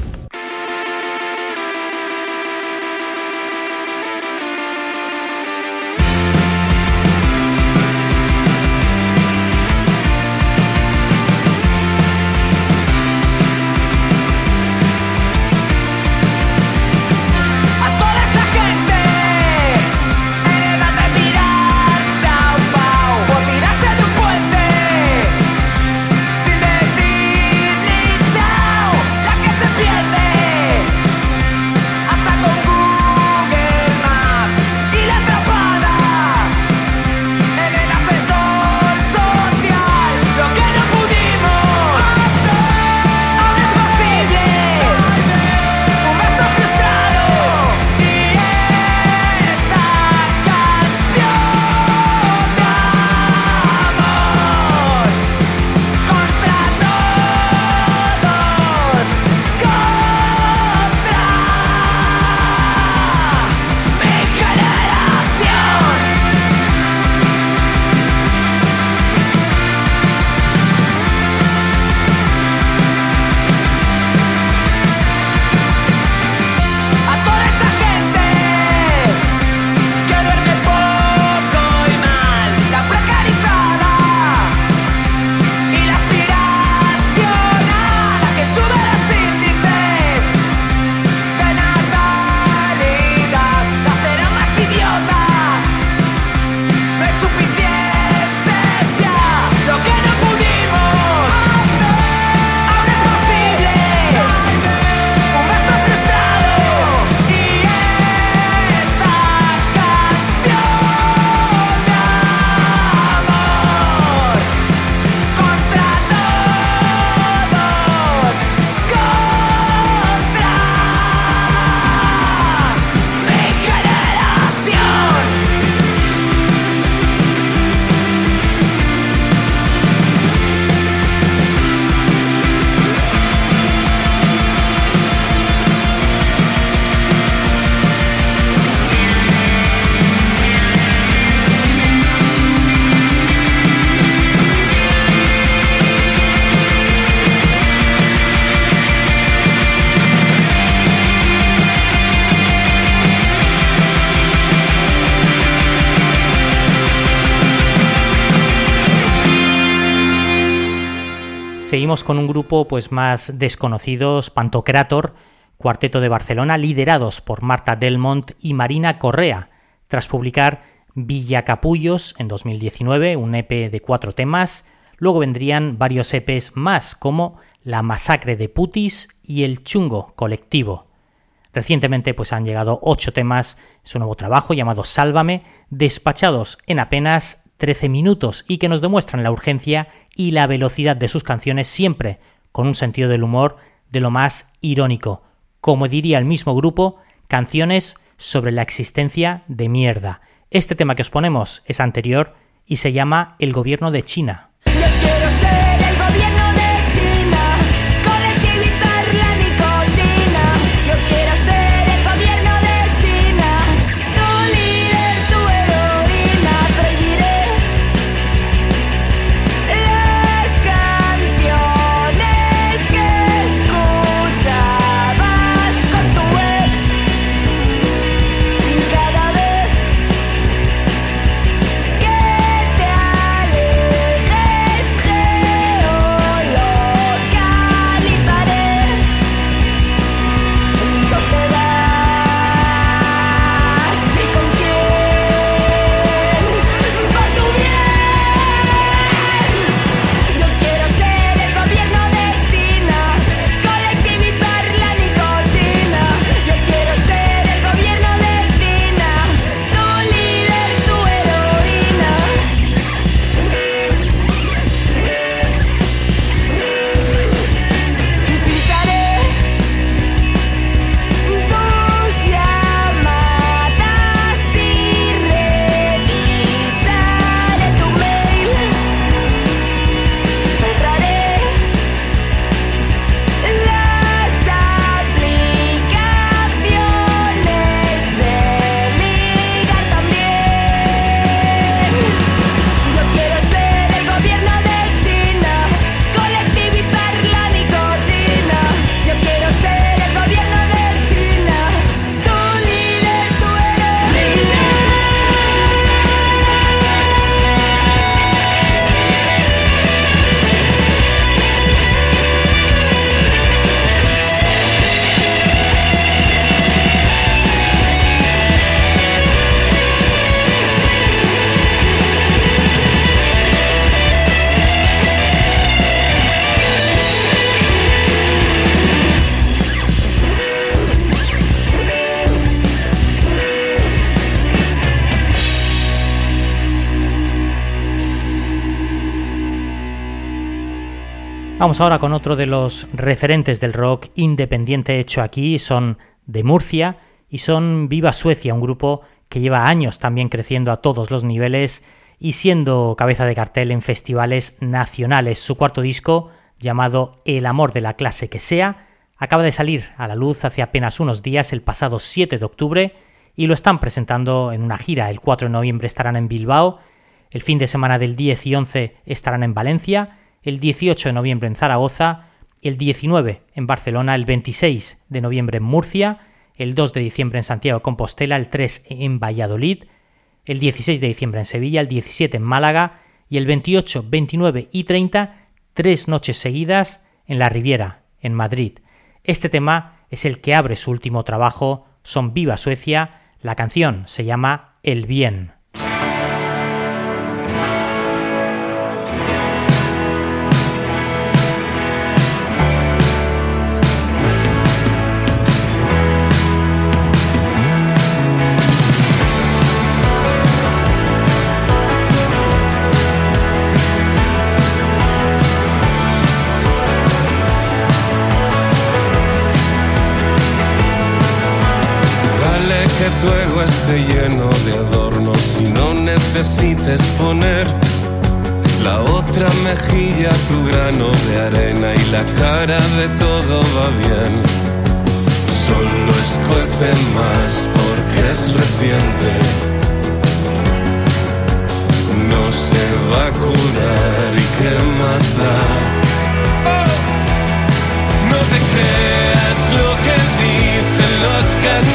Con un grupo pues más desconocidos, Pantocrator, cuarteto de Barcelona, liderados por Marta Delmont y Marina Correa, tras publicar Villacapullos en 2019, un EP de cuatro temas. Luego vendrían varios EPs más, como La Masacre de Putis y El Chungo Colectivo. Recientemente pues han llegado ocho temas, su nuevo trabajo llamado Sálvame, despachados en apenas 13 minutos y que nos demuestran la urgencia y la velocidad de sus canciones siempre con un sentido del humor de lo más irónico. Como diría el mismo grupo, canciones sobre la existencia de mierda. Este tema que os ponemos es anterior y se llama El gobierno de China. Vamos ahora con otro de los referentes del rock independiente hecho aquí, son de Murcia y son Viva Suecia, un grupo que lleva años también creciendo a todos los niveles y siendo cabeza de cartel en festivales nacionales. Su cuarto disco, llamado El amor de la clase que sea, acaba de salir a la luz hace apenas unos días, el pasado 7 de octubre, y lo están presentando en una gira. El 4 de noviembre estarán en Bilbao, el fin de semana del 10 y 11 estarán en Valencia, el 18 de noviembre en Zaragoza, el 19 en Barcelona, el 26 de noviembre en Murcia, el 2 de diciembre en Santiago de Compostela, el 3 en Valladolid, el 16 de diciembre en Sevilla, el 17 en Málaga y el 28, 29 y 30, tres noches seguidas en la Riviera, en Madrid. Este tema es el que abre su último trabajo, Son Viva Suecia, la canción se llama El Bien. Lleno de adornos y no necesites poner la otra mejilla, tu grano de arena y la cara de todo va bien. Solo escuece más porque es reciente. No se va a curar y qué más da. No te creas lo que dicen los cantantes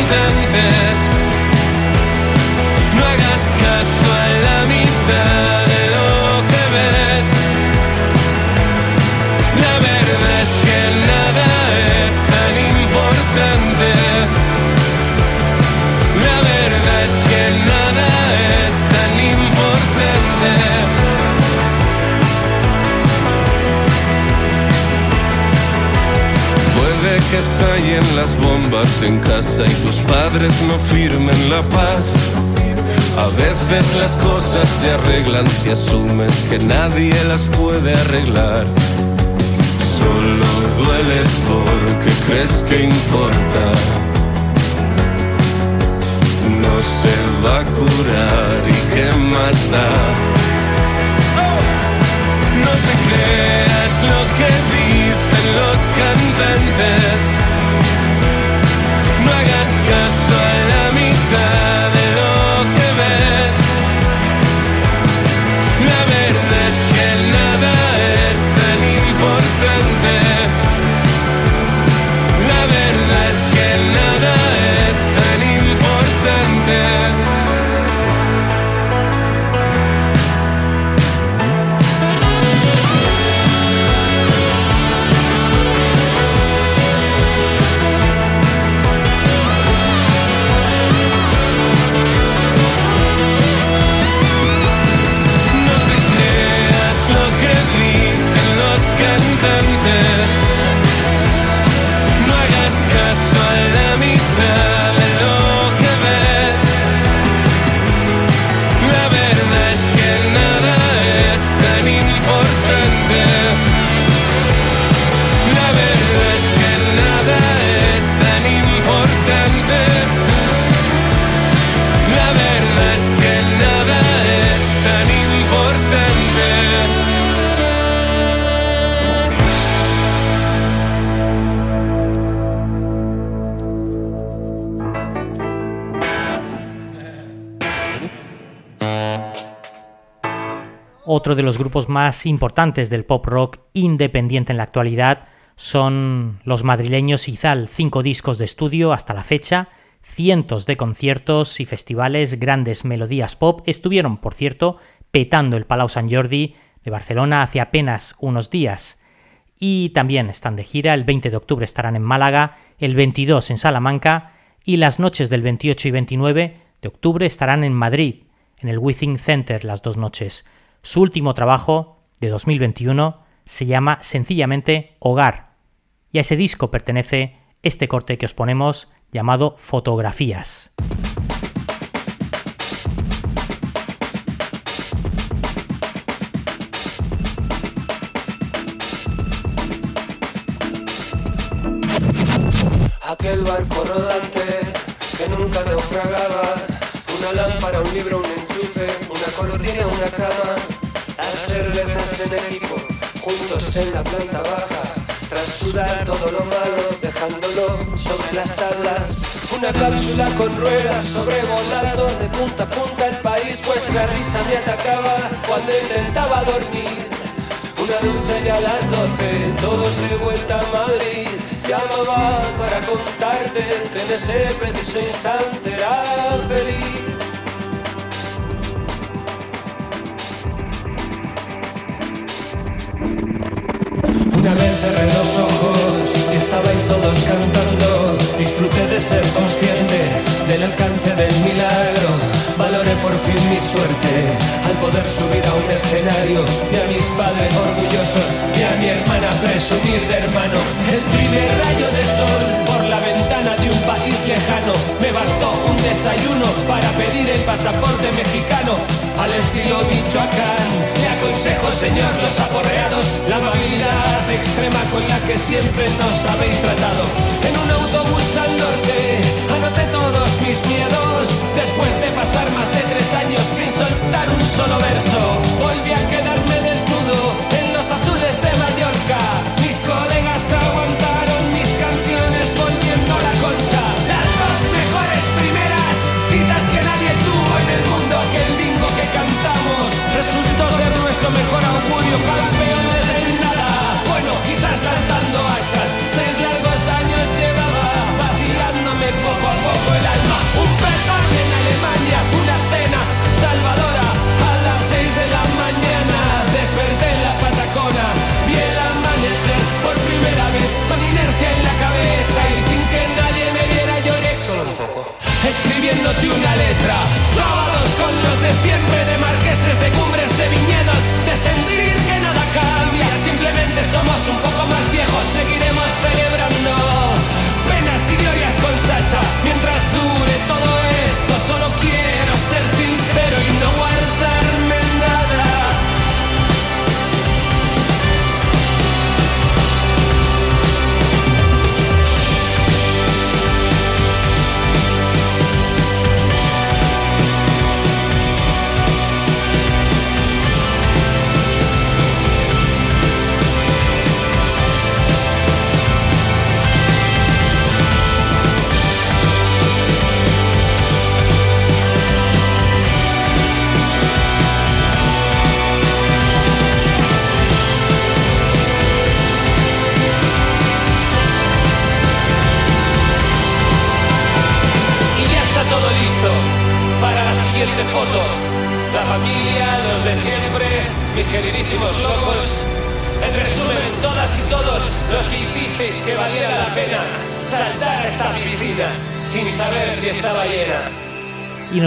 veces las cosas se arreglan si asumes que nadie las puede arreglar. Solo duele porque crees que importa. No se va a curar y qué más da. No te creas lo que dicen los cantantes. Otro de los grupos más importantes del pop rock independiente en la actualidad son los madrileños Izal, cinco discos de estudio hasta la fecha, cientos de conciertos y festivales, grandes melodías pop, estuvieron, por cierto, petando el Palau Sant Jordi de Barcelona hace apenas unos días. Y también están de gira, el 20 de octubre estarán en Málaga, el 22 en Salamanca y las noches del 28 y 29 de octubre estarán en Madrid, en el Withing Center las dos noches. Su último trabajo, de 2021, se llama sencillamente Hogar, y a ese disco pertenece este corte que os ponemos llamado Fotografías. Aquel barco rodante que nunca naufragaba, una lámpara, un libro, un enchufe, una cortina, una cama Juntos en la planta baja. Tras sudar todo lo malo, dejándolo sobre las tablas. Una cápsula con ruedas sobrevolando de punta a punta el país. Vuestra risa me atacaba cuando intentaba dormir. Una ducha ya a las doce, todos de vuelta a Madrid. Llamaba para contarte que en ese preciso instante era feliz. Una vez cerré los ojos y estabais todos cantando, disfruté de ser consciente del alcance del milagro. Valoré por fin mi suerte al poder subir a un escenario y a mis padres orgullosos y a mi hermana presumir de hermano. El primer rayo de sol ventana de un país lejano. Me bastó un desayuno para pedir el pasaporte mexicano al estilo Michoacán. Le aconsejo, señor, los aporreados, la amabilidad extrema con la que siempre nos habéis tratado. En un autobús al norte anoté todos mis miedos. Después de pasar más de tres años sin soltar un solo verso, volví a quedarme nuestro mejor augurio. Campeones en nada. Bueno, quizás lanzando hachas. Seis largos años llevaba vaciándome poco a poco el alma. Un perdón en Alemania, una cena salvadora. A las seis de la mañana desperté en la patacona. Vi el amanecer por primera vez con inercia en la cabeza y sin que nadie me viera lloré solo un poco. Escribiéndote una letra. Sábados con los de siempre, de somos un poco más viejos, seguiremos celebrando penas y glorias con Sacha. Mientras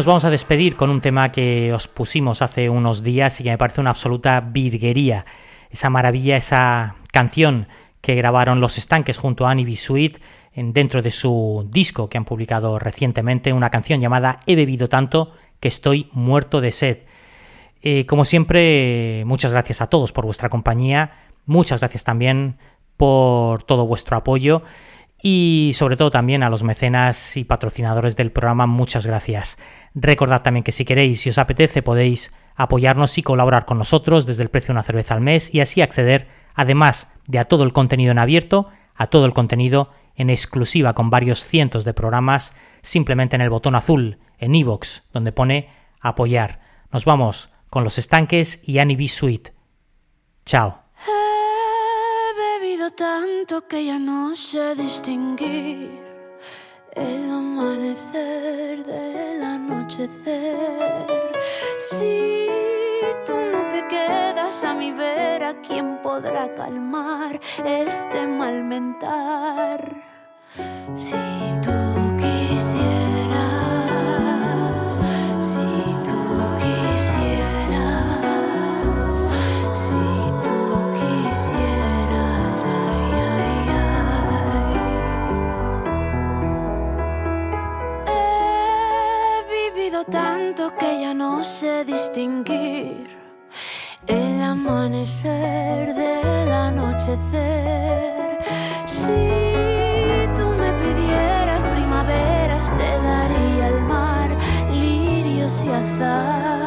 nos vamos a despedir con un tema que os pusimos hace unos días y que me parece una absoluta virguería. Esa maravilla, esa canción que grabaron Los Estanques junto a Annie B. Sweet en, dentro de su disco que han publicado recientemente, una canción llamada He bebido tanto que estoy muerto de sed. Eh, como siempre, muchas gracias a todos por vuestra compañía, muchas gracias también por todo vuestro apoyo y sobre todo también a los mecenas y patrocinadores del programa, muchas gracias. Recordad también que si queréis, si os apetece, podéis apoyarnos y colaborar con nosotros desde el precio de una cerveza al mes y así acceder, además de a todo el contenido en abierto, a todo el contenido en exclusiva con varios cientos de programas, simplemente en el botón azul, en iVoox, donde pone apoyar. Nos vamos con los estanques y Annie B. Chao. Tanto que ya no sé distinguir el amanecer del anochecer. Si tú no te quedas a mi vera, ¿quién podrá calmar este mal mentar? Si tú que ya no sé distinguir el amanecer del anochecer. Si tú me pidieras primaveras, te daría el mar, lirios y azar.